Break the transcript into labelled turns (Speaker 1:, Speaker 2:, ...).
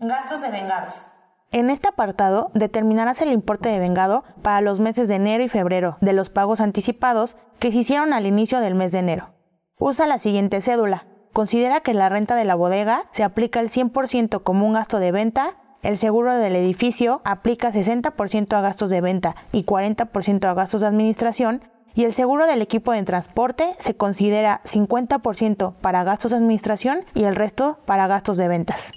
Speaker 1: Gastos de vengados.
Speaker 2: En este apartado determinarás el importe de vengado para los meses de enero y febrero de los pagos anticipados que se hicieron al inicio del mes de enero. Usa la siguiente cédula. Considera que la renta de la bodega se aplica el 100% como un gasto de venta, el seguro del edificio aplica 60% a gastos de venta y 40% a gastos de administración, y el seguro del equipo de transporte se considera 50% para gastos de administración y el resto para gastos de ventas.